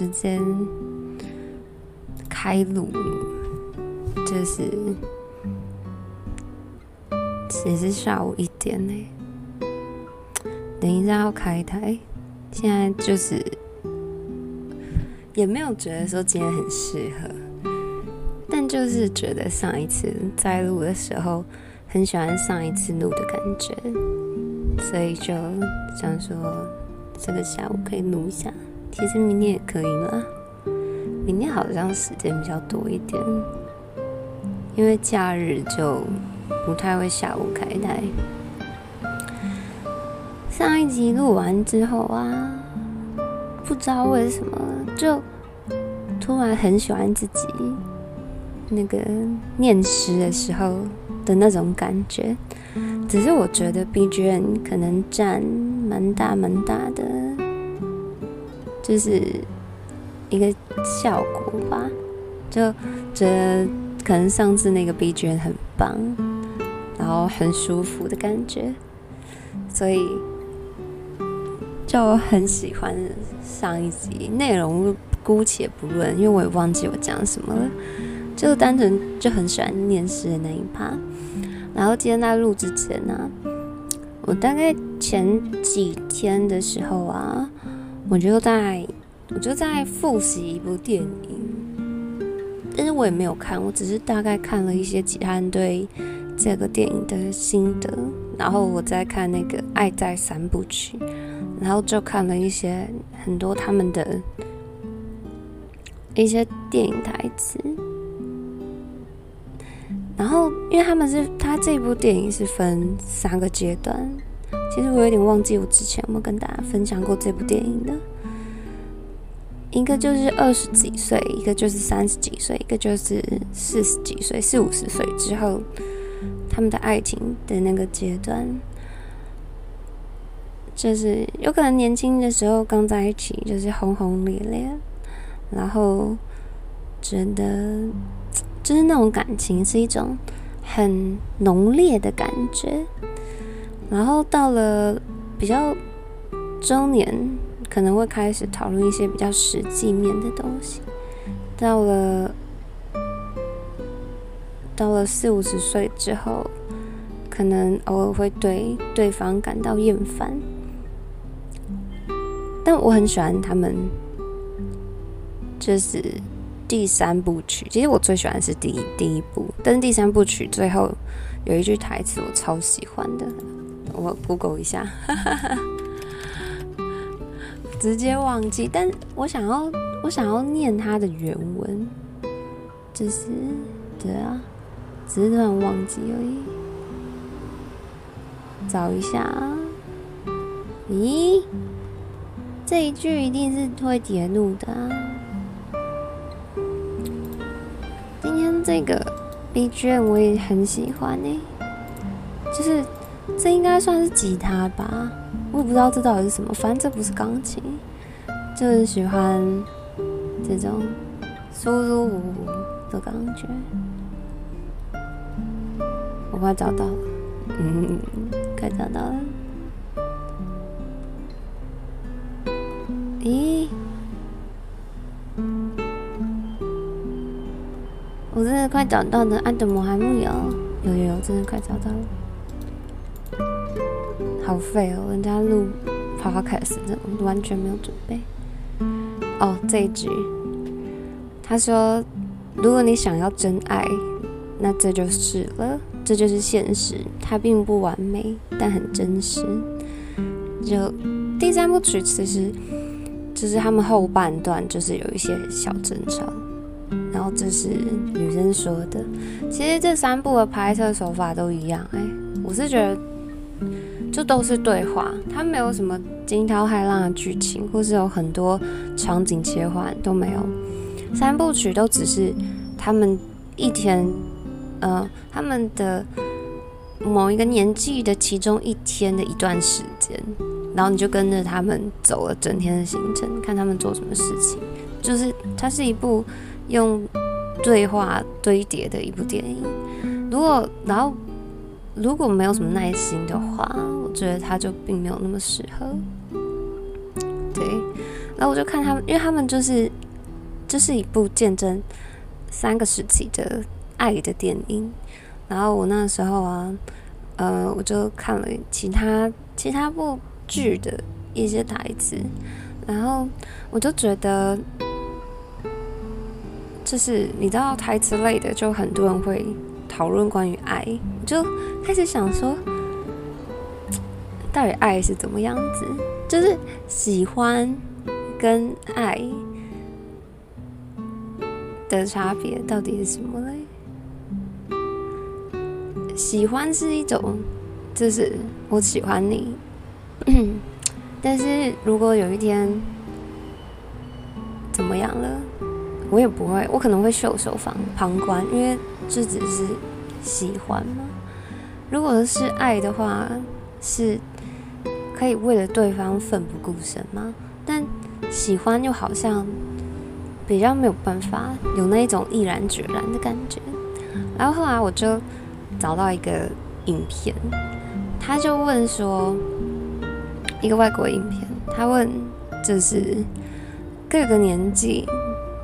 时间开录，就是也是下午一点呢。等一下要开台，现在就是也没有觉得说今天很适合，但就是觉得上一次在录的时候很喜欢上一次录的感觉。所以就想说，这个下午可以录一下。其实明天也可以啦，明天好像时间比较多一点，因为假日就不太会下午开台。上一集录完之后啊，不知道为什么就突然很喜欢自己那个念诗的时候的那种感觉。只是我觉得 BGM 可能占蛮大蛮大的，就是一个效果吧。就觉得可能上次那个 BGM 很棒，然后很舒服的感觉，所以就很喜欢上一集内容，姑且不论，因为我也忘记我讲什么了，就单纯就很喜欢念诗的那一趴。然后今天在录之前呢、啊，我大概前几天的时候啊，我就在我就在复习一部电影，但是我也没有看，我只是大概看了一些其他人对这个电影的心得，然后我在看那个《爱在三部曲》，然后就看了一些很多他们的一些电影台词。然后，因为他们是他这部电影是分三个阶段，其实我有点忘记我之前有没有跟大家分享过这部电影的。一个就是二十几岁，一个就是三十几岁，一个就是四十几岁，四五十岁之后他们的爱情的那个阶段，就是有可能年轻的时候刚在一起，就是轰轰烈烈，然后觉得。就是那种感情是一种很浓烈的感觉，然后到了比较中年，可能会开始讨论一些比较实际面的东西。到了到了四五十岁之后，可能偶尔会对对方感到厌烦，但我很喜欢他们，就是。第三部曲，其实我最喜欢的是第一第一部，但是第三部曲最后有一句台词我超喜欢的，我 Google 一下，哈哈哈，直接忘记，但我想要我想要念它的原文，只是对啊，只是突然忘记而已，找一下啊，咦，这一句一定是会截录的啊。今天这个 BGM 我也很喜欢呢，就是这应该算是吉他吧，我也不知道这到底是什么，反正这不是钢琴，就是喜欢这种舒舒服服的感觉。我快找到了，嗯，快找到了，咦？我真的快找到了，安德摩还木有，有有有，真的快找到了，好废哦！人家录 podcast 这完全没有准备。哦，这一句，他说：“如果你想要真爱，那这就是了，这就是现实。它并不完美，但很真实。”就第三部曲，其实就是他们后半段，就是有一些小争吵。然后这是女生说的，其实这三部的拍摄手法都一样，哎，我是觉得就都是对话，它没有什么惊涛骇浪的剧情，或是有很多场景切换都没有，三部曲都只是他们一天，呃，他们的某一个年纪的其中一天的一段时间，然后你就跟着他们走了整天的行程，看他们做什么事情，就是它是一部。用对话堆叠的一部电影，如果然后如果没有什么耐心的话，觉得他就并没有那么适合。对，然后我就看他们，因为他们就是，这、就是一部见证三个时期的爱的电影。然后我那时候啊，呃，我就看了其他其他部剧的一些台词，然后我就觉得。就是你知道台词类的，就很多人会讨论关于爱，我就开始想说，到底爱是怎么样子？就是喜欢跟爱的差别到底是什么嘞？喜欢是一种，就是我喜欢你，但是如果有一天怎么样了？我也不会，我可能会袖手旁旁观，因为这只是喜欢嘛。如果是爱的话，是可以为了对方奋不顾身吗？但喜欢又好像比较没有办法有那一种毅然决然的感觉。然后后来我就找到一个影片，他就问说，一个外国影片，他问就是各个年纪。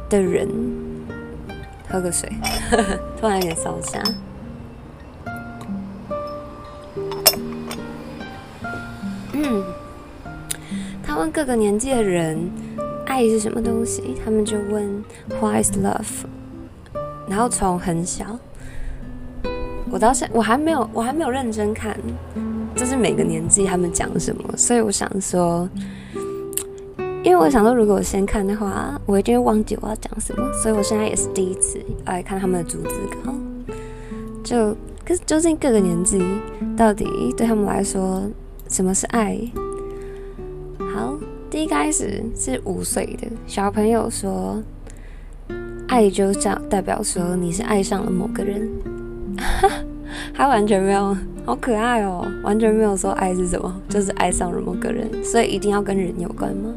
的人，喝个水，突然有点烧声。各个年纪的人，爱是什么东西？他们就问 What is love？然后从很小，我到现我还没有，我还没有认真看，就是每个年纪他们讲什么，所以我想说。因为我想说，如果我先看的话，我一定会忘记我要讲什么，所以我现在也是第一次来看他们的逐字稿。就，可是究竟各个年纪到底对他们来说什么是爱？一开始是五岁的小朋友说，爱就这样代表说你是爱上了某个人，他完全没有，好可爱哦，完全没有说爱是什么，就是爱上了某个人，所以一定要跟人有关吗？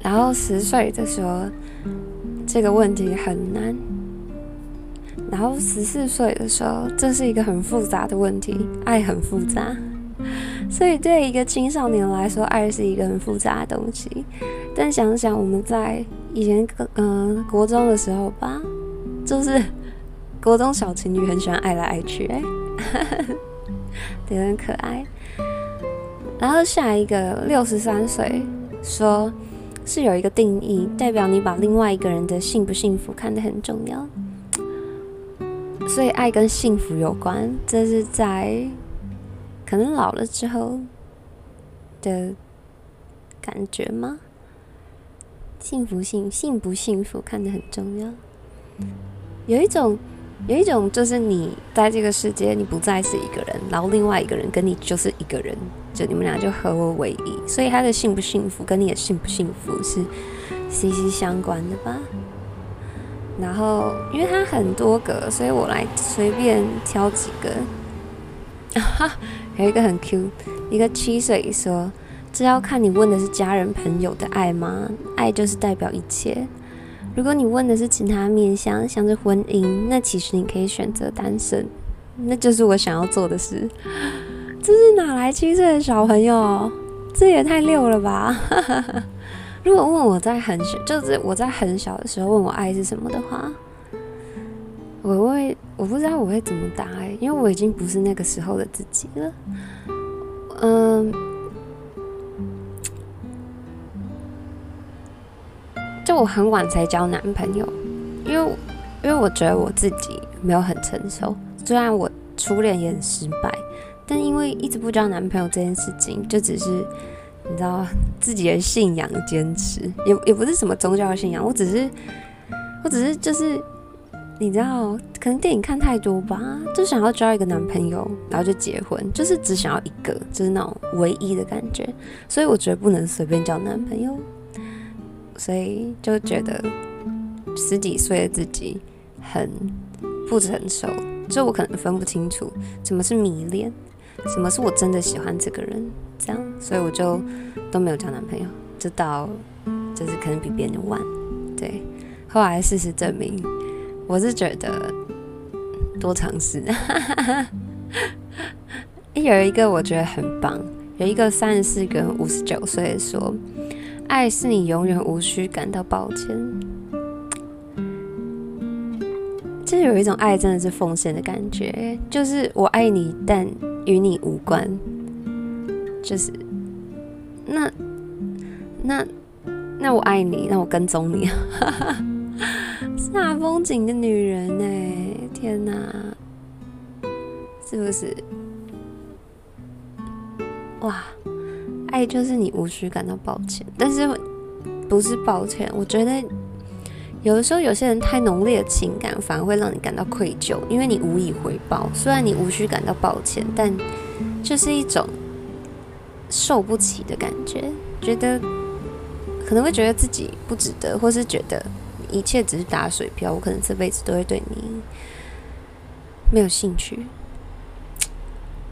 然后十岁的时候，这个问题很难。然后十四岁的时候，这是一个很复杂的问题，爱很复杂。所以对一个青少年来说，爱是一个很复杂的东西。但想想我们在以前，嗯、国中的时候吧，就是国中小情侣很喜欢爱来爱去，哎，也很可爱。然后下一个六十三岁说。是有一个定义，代表你把另外一个人的幸不幸福看得很重要，所以爱跟幸福有关，这是在可能老了之后的感觉吗？幸福幸幸不幸福看得很重要，有一种。有一种就是你在这个世界，你不再是一个人，然后另外一个人跟你就是一个人，就你们俩就合而为一，所以他的幸不幸福跟你的幸不幸福是息息相关的吧。然后因为他很多个，所以我来随便挑几个。哈，有一个很 Q，一个七岁说：“这要看你问的是家人朋友的爱吗？爱就是代表一切。”如果你问的是其他面向，像是婚姻，那其实你可以选择单身，那就是我想要做的事。这是哪来七岁的小朋友？这也太溜了吧！如果问我在很小，就是我在很小的时候问我爱是什么的话，我会我不知道我会怎么答欸，因为我已经不是那个时候的自己了。嗯。就我很晚才交男朋友，因为因为我觉得我自己没有很成熟。虽然我初恋也很失败，但因为一直不交男朋友这件事情，就只是你知道自己的信仰坚持，也也不是什么宗教信仰。我只是我只是就是你知道，可能电影看太多吧，就想要交一个男朋友，然后就结婚，就是只想要一个，就是那种唯一的感觉。所以我觉得不能随便交男朋友。所以就觉得十几岁的自己很不成熟，就我可能分不清楚什么是迷恋，什么是我真的喜欢这个人，这样，所以我就都没有交男朋友，直到就是可能比别人晚，对。后来事实证明，我是觉得多尝试。有一个我觉得很棒，有一个三十四跟五十九岁说，爱是你永远无需感到抱歉。就有一种爱真的是奉献的感觉，就是我爱你，但与你无关。就是那那那我爱你，那我跟踪你。煞风景的女人哎，天哪，是不是？哇，爱就是你无需感到抱歉，但是不是抱歉？我觉得有的时候有些人太浓烈的情感，反而会让你感到愧疚，因为你无以回报。虽然你无需感到抱歉，但就是一种受不起的感觉，觉得可能会觉得自己不值得，或是觉得一切只是打水漂，我可能这辈子都会对你没有兴趣。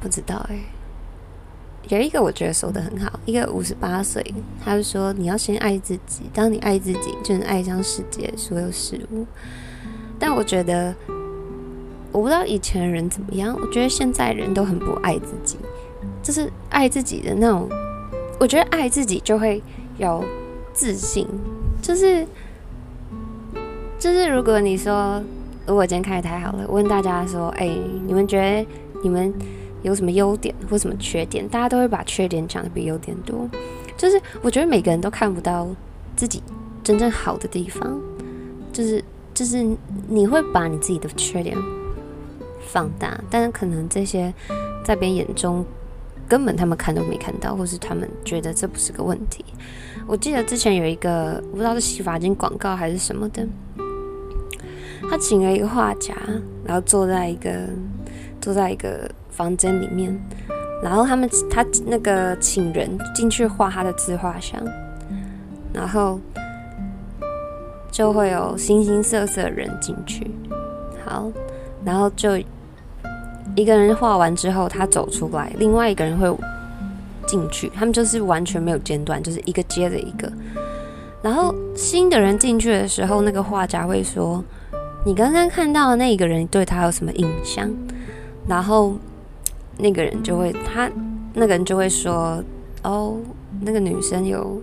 不知道哎、有一个我觉得说的很好，一个五十八岁，他就说你要先爱自己，当你爱自己，就能爱上世界所有事物。但我觉得，我不知道以前的人怎么样，我觉得现在人都很不爱自己，就是爱自己的那种。我觉得爱自己就会有自信，就是就是如果你说，如果今天开台好了，问大家说，哎、你们觉得你们？有什么优点或什么缺点，大家都会把缺点讲得比优点多。就是我觉得每个人都看不到自己真正好的地方，就是就是你会把你自己的缺点放大，但是可能这些在别人眼中根本他们看都没看到，或是他们觉得这不是个问题。我记得之前有一个我不知道是洗发精广告还是什么的，他请了一个画家，然后坐在一个坐在一个。房间里面，然后他们他那个请人进去画他的自画像，然后就会有形形色色的人进去。好，然后就一个人画完之后，他走出来，另外一个人会进去，他们就是完全没有间断，就是一个接着一个。然后新的人进去的时候，那个画家会说：“你刚刚看到的那个人对他有什么印象？”然后。那个人就会，他那个人就会说：“哦，那个女生有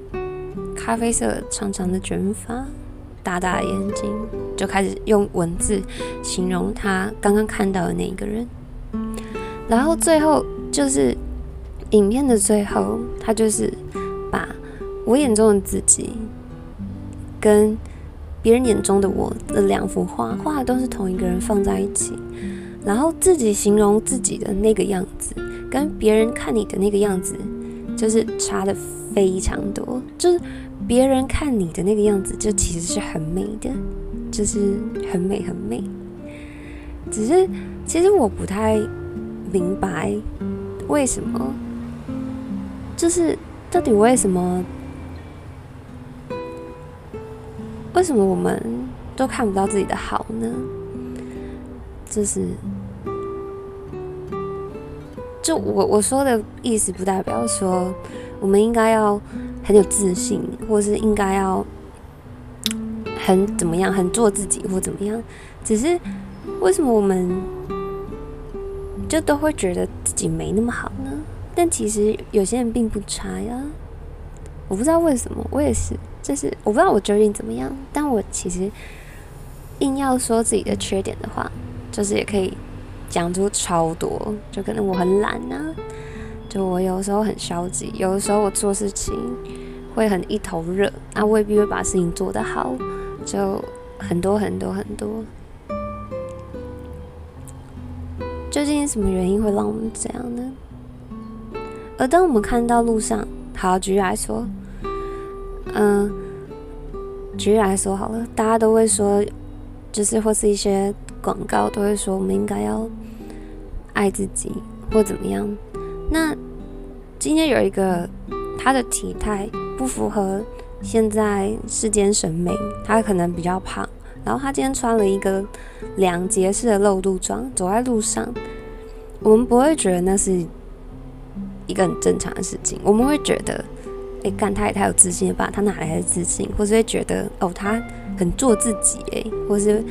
咖啡色长长的卷发，大大的眼睛。”就开始用文字形容他刚刚看到的那个人。然后最后就是影片的最后，他就是把我眼中的自己跟别人眼中的我的两幅画画的都是同一个人放在一起。然后自己形容自己的那个样子，跟别人看你的那个样子，就是差得非常多。就是别人看你的那个样子，就其实是很美的，就是很美很美。只是其实我不太明白为什么，就是到底为什么，为什么我们都看不到自己的好呢？就是，就我我说的意思，不代表说我们应该要很有自信，或是应该要很怎么样，很做自己或怎么样。只是为什么我们就都会觉得自己没那么好呢？但其实有些人并不差呀。我不知道为什么，我也是，就是我不知道我究竟怎么样。但我其实硬要说自己的缺点的话。就是也可以讲出超多，就可能我很懒啊，就我有时候很消极，有的时候我做事情会很一头热，啊未必会把事情做得好，就很多很多很多。究竟什么原因会让我们这样呢？而当我们看到路上，好，举例来说，嗯，举例来说好了，大家都会说，就是或是一些。广告都会说我们应该要爱自己或怎么样。那今天有一个他的体态不符合现在世间审美，他可能比较胖，然后他今天穿了一个两节式的露肚装，走在路上，我们不会觉得那是一个很正常的事情，我们会觉得，干他也太有自信了吧？他哪来的自信？或是会觉得，哦，他很做自己，哎，或是。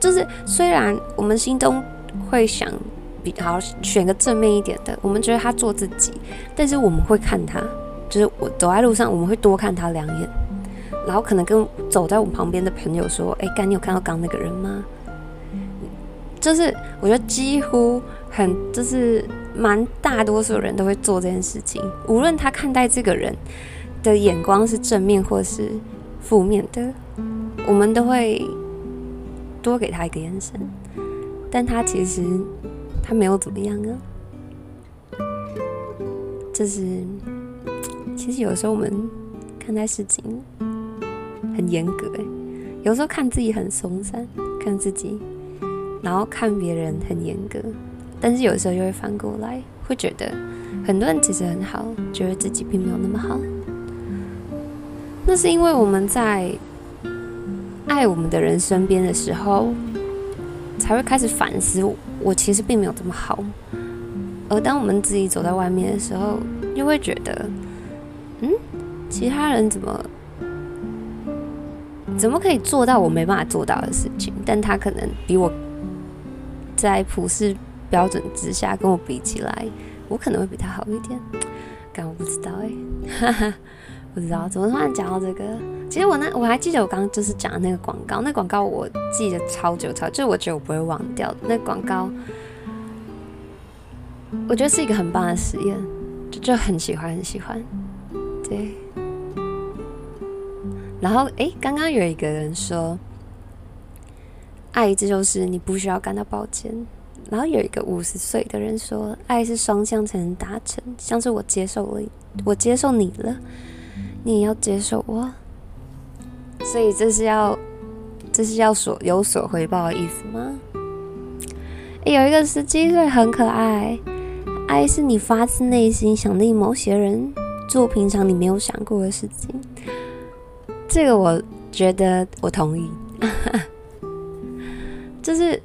就是虽然我们心中会想比好选个正面一点的，我们觉得他做自己，但是我们会看他，就是我走在路上，我们会多看他两眼，然后可能跟走在我们旁边的朋友说：“哎，干你有看到刚那个人吗？”就是我觉得几乎很就是蛮大多数人都会做这件事情，无论他看待这个人的眼光是正面或是负面的，我们都会多给他一个眼神，但他其实他没有怎么样啊。就是其实有时候我们看待事情很严格，诶，有时候看自己很松散，看自己。然后看别人很严格，但是有时候又会反过来，会觉得很多人其实很好，觉得自己并没有那么好。那是因为我们在爱我们的人身边的时候，才会开始反思我，我其实并没有这么好。而当我们自己走在外面的时候，又会觉得，嗯，其他人怎么怎么可以做到我没办法做到的事情？但他可能比我。在普世标准之下，跟我比起来，我可能会比他好一点。但我不知道哎、哈哈，不知道怎么突然讲到这个。其实我那我还记得我刚刚就是讲的那个广告，那广告我记得超久超，就我觉得我不会忘掉。那广告，我觉得是一个很棒的实验，就就很喜欢很喜欢。对。然后哎，刚刚有一个人说。爱，这就是你不需要感到抱歉。然后有一个五十岁的人说：“爱是双向才能达成，像是我接受了，我接受你了，你也要接受我。所以这是要，这是要所有所回报的意思吗？”有一个十七岁很可爱，爱是你发自内心想令某些人做平常你没有想过的事情。这个我觉得我同意。就是，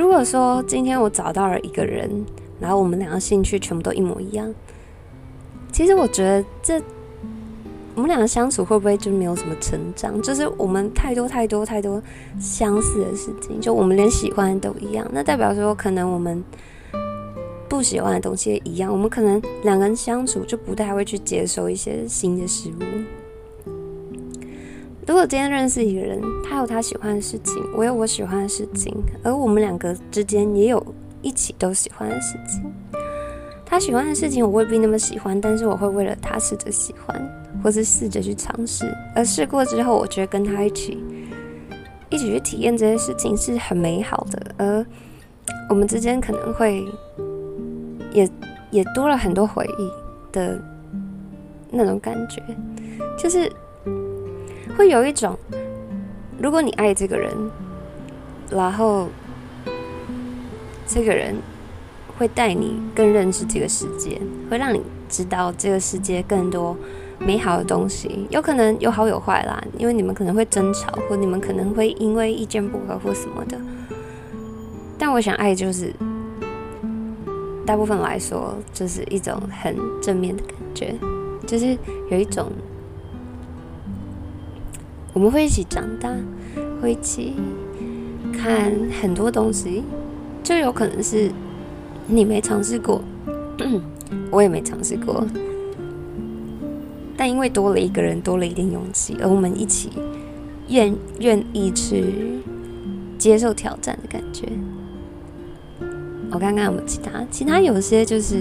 如果说今天我找到了一个人，然后我们两个兴趣全部都一模一样，其实我觉得这我们两个相处会不会就没有什么成长？就是我们太多太多太多相似的事情，就我们连喜欢都一样，那代表说可能我们不喜欢的东西也一样，我们可能两个人相处就不太会去接受一些新的事物。如果今天认识一个人，他有他喜欢的事情，我有我喜欢的事情，而我们两个之间也有一起都喜欢的事情。他喜欢的事情我未必那么喜欢，但是我会为了他试着喜欢，或是试着去尝试。而试过之后，我觉得跟他一起一起去体验这些事情是很美好的。而我们之间可能会也也多了很多回忆的那种感觉，就是。会有一种，如果你爱这个人，然后这个人会带你更认识这个世界，会让你知道这个世界更多美好的东西。有可能有好有坏啦，因为你们可能会争吵，或你们可能会因为意见不合或什么的。但我想，爱就是大部分来说，就是一种很正面的感觉，就是有一种。我们会一起长大，会一起看很多东西，就有可能是你没尝试过，我也没尝试过，但因为多了一个人，多了一点勇气，而我们一起愿愿意去接受挑战的感觉。我看看我们其他，其他有些就是。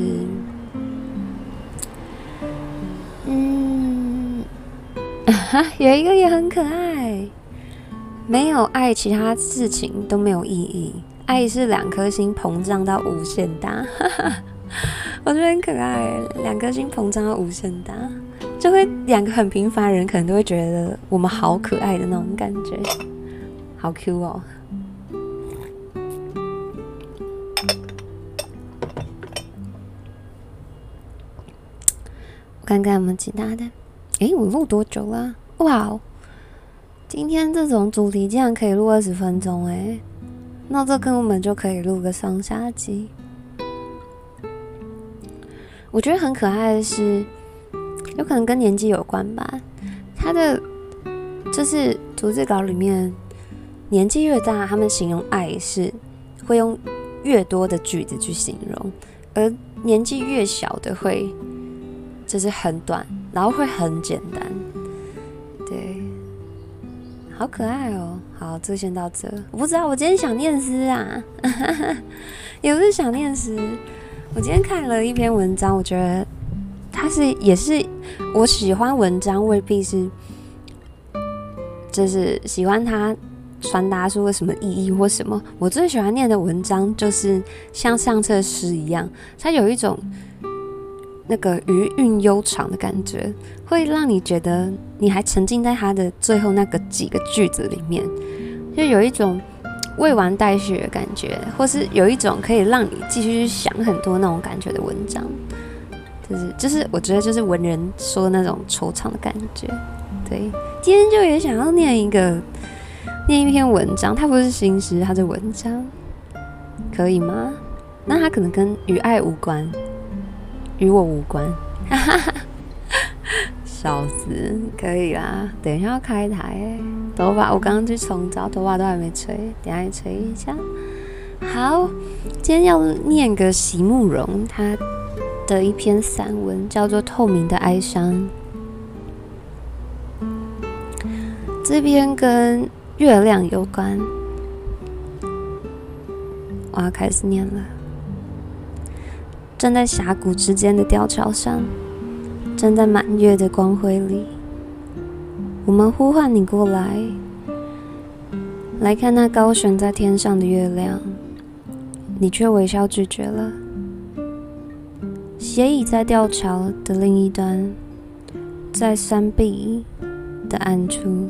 有一个也很可爱，没有爱，其他事情都没有意义。爱是两颗心膨胀到无限大，我觉得很可爱。两颗心膨胀到无限大，就会两个很平凡的人可能都会觉得我们好可爱的那种感觉，好 Q 哦。看看有没有其他的。诶，我录多久了啊？哇，今天这种主题竟然可以录二十分钟诶，那这跟我们就可以录个上下集。我觉得很可爱的是，有可能跟年纪有关吧。他的就是逐字稿里面年纪越大，他们形容爱是会用越多的句子去形容，而年纪越小的会就是很短，然后会很简单。对，好可爱哦。好，这先到这。我不知道，我今天想念诗啊，也不是想念诗。我今天看了一篇文章，我觉得它是也是我喜欢文章，未必是就是喜欢它传达出了什么意义或什么。我最喜欢念的文章就是像上册诗一样，它有一种那个余韵悠长的感觉，会让你觉得你还沉浸在他的最后那个几个句子里面。就有一种未完待续的感觉，或是有一种可以让你继续去想很多那种感觉的文章，就是就是我觉得就是文人说的那种惆怅的感觉。对，今天就也想要念一个念一篇文章，它不是新诗，它是文章，可以吗？那它可能跟与爱无关，与我无关。哈哈哈。笑死，可以啦。等一下要开台欸，头发我刚刚去冲澡，头发都还没吹，等下吹一下。好，今天要念个席慕蓉他的一篇散文，叫做《透明的哀伤》。这篇跟月亮有关，我要开始念了。站在峡谷之间的吊桥上。站在满月的光辉里，我们呼唤你过来，来看那高悬在天上的月亮，你却微笑拒绝了。斜倚在吊桥的另一端，在山壁的暗处，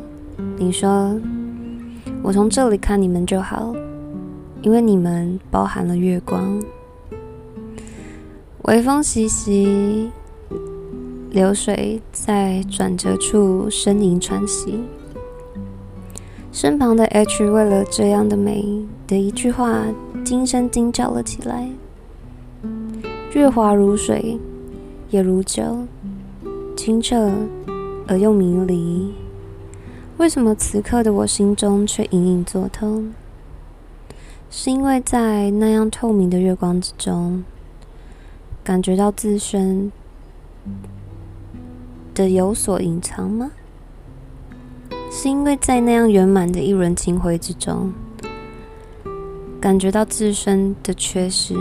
你说：“我从这里看你们就好，因为你们包含了月光。”微风习习。流水在转折处呻吟喘息，身旁的 H 为了这样的美的一句话惊声惊叫了起来。月华如水，也如酒，清澈而又迷离。为什么此刻的我心中却隐隐作痛？是因为在那样透明的月光之中，感觉到自身。的有所隐藏吗？是因为在那样圆满的一轮清辉之中，感觉到自身的缺失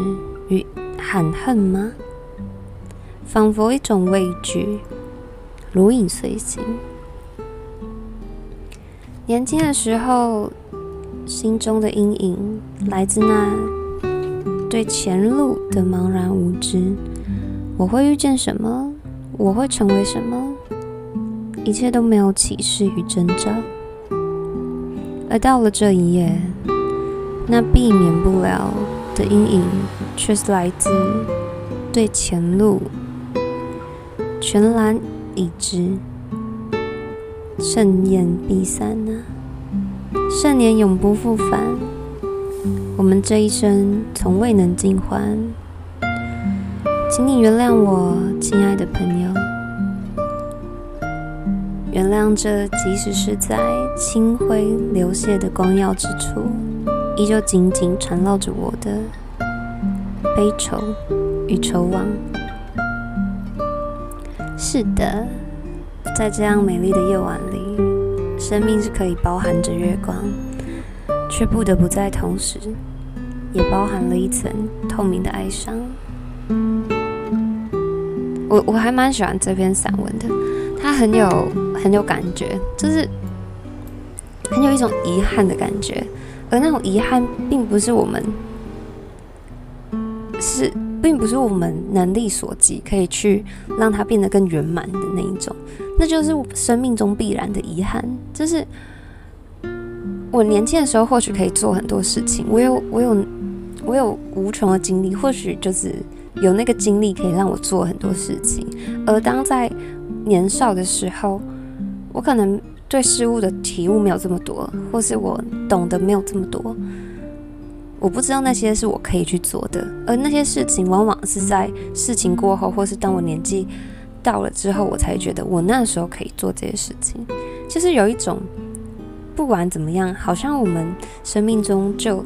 与含恨吗？仿佛一种畏惧，如影随形。年轻的时候，心中的阴影来自那对前路的茫然无知。我会遇见什么？我会成为什么？一切都没有启示与征兆，而到了这一夜，那避免不了的阴影，却是来自对前路全然已知。盛宴必散啊，盛年永不复返。我们这一生从未能尽欢。请你原谅我，亲爱的朋友。原谅这，即使是在清辉流泻的光耀之处，依旧紧紧缠绕着我的悲愁与愁网。是的，在这样美丽的夜晚里，生命是可以包含着月光，却不得不在同时，也包含了一层透明的哀伤。我我还蛮喜欢这篇散文的，它很有很有感觉，就是很有一种遗憾的感觉，而那种遗憾并不是我们是并不是我们能力所及可以去让它变得更圆满的那一种，那就是生命中必然的遗憾。就是我年轻的时候或许可以做很多事情，我有我有我有无穷的精力，或许就是。有那个精力可以让我做很多事情，而当在年少的时候，我可能对事物的体悟没有这么多，或是我懂得没有这么多，我不知道那些是我可以去做的，而那些事情往往是在事情过后，或是当我年纪到了之后，我才觉得我那时候可以做这些事情，就是有一种不管怎么样，好像我们生命中就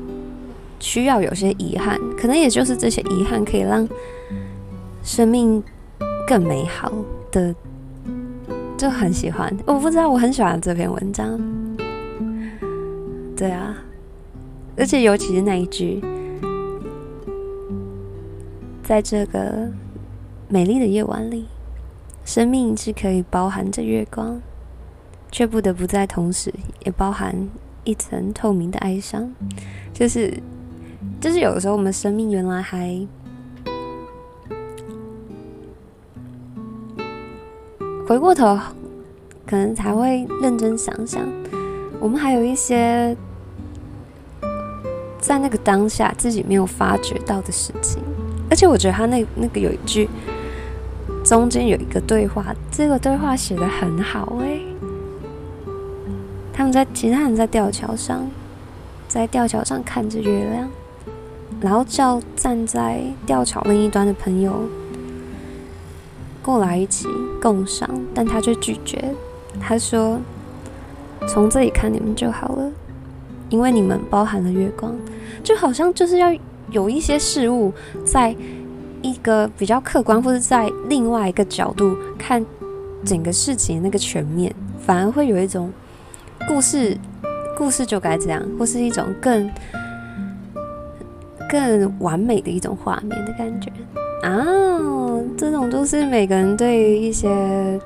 需要有些遗憾，可能也就是这些遗憾可以让生命更美好的，就很喜欢。我不知道，我很喜欢这篇文章。对啊，而且尤其是那一句，在这个美丽的夜晚里，生命是可以包含着月光。却不得不在同时，也包含一层透明的哀伤。就是，就是有的时候，我们生命原来还回过头，可能才会认真想想，我们还有一些在那个当下自己没有发觉到的事情。而且，我觉得他那那个有一句，中间有一个对话，这个对话写的很好，欸，他们在其他人在吊桥上，在吊桥上看着月亮，然后叫站在吊桥另一端的朋友过来一起共赏，但他却拒绝。他说：“从这里看你们就好了，因为你们包含了月光，就好像就是要有一些事物，在一个比较客观，或者在另外一个角度看整个事情那个全面，反而会有一种。”故事，故事就该这样，或是一种更更完美的一种画面的感觉啊！这种都是每个人对于一些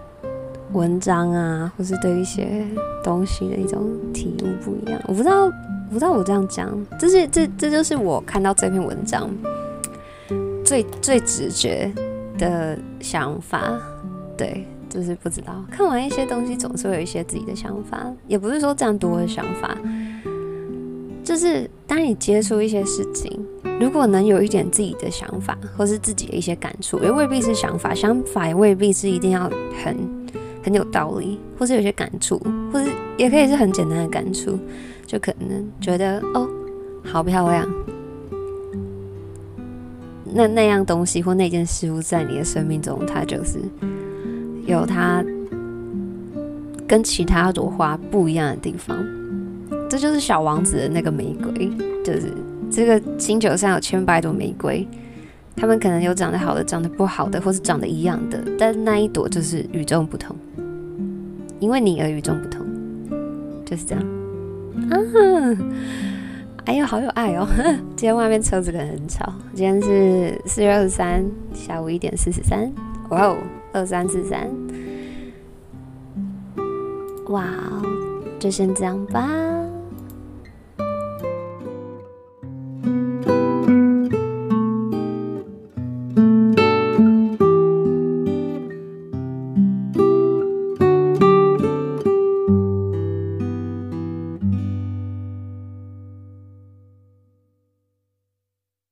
文章啊，或是对一些东西的一种体悟不一样。我不知道，我不知道我这样讲，这是这这就是我看到这篇文章最最直觉的想法，对。就是不知道，看完一些东西总是会有一些自己的想法，也不是说这样多的想法，就是当你接触一些事情，如果能有一点自己的想法，或是自己的一些感触，也未必是想法，想法也未必是一定要很很有道理，或是有些感触，或是也可以是很简单的感触，就可能觉得哦，好漂亮，那那样东西或那件事物在你的生命中，它就是。有它跟其他朵花不一样的地方，这就是小王子的那个玫瑰，就是这个星球上有千百朵玫瑰，它们可能有长得好的，长得不好的，或是长得一样的，但那一朵就是与众不同，因为你而与众不同，就是这样。啊，哎呦，好有爱哦！今天外面车子可能很吵，今天是四月二十三下午一点四十三，哇哦！二三四三，哇哦，就先这样吧。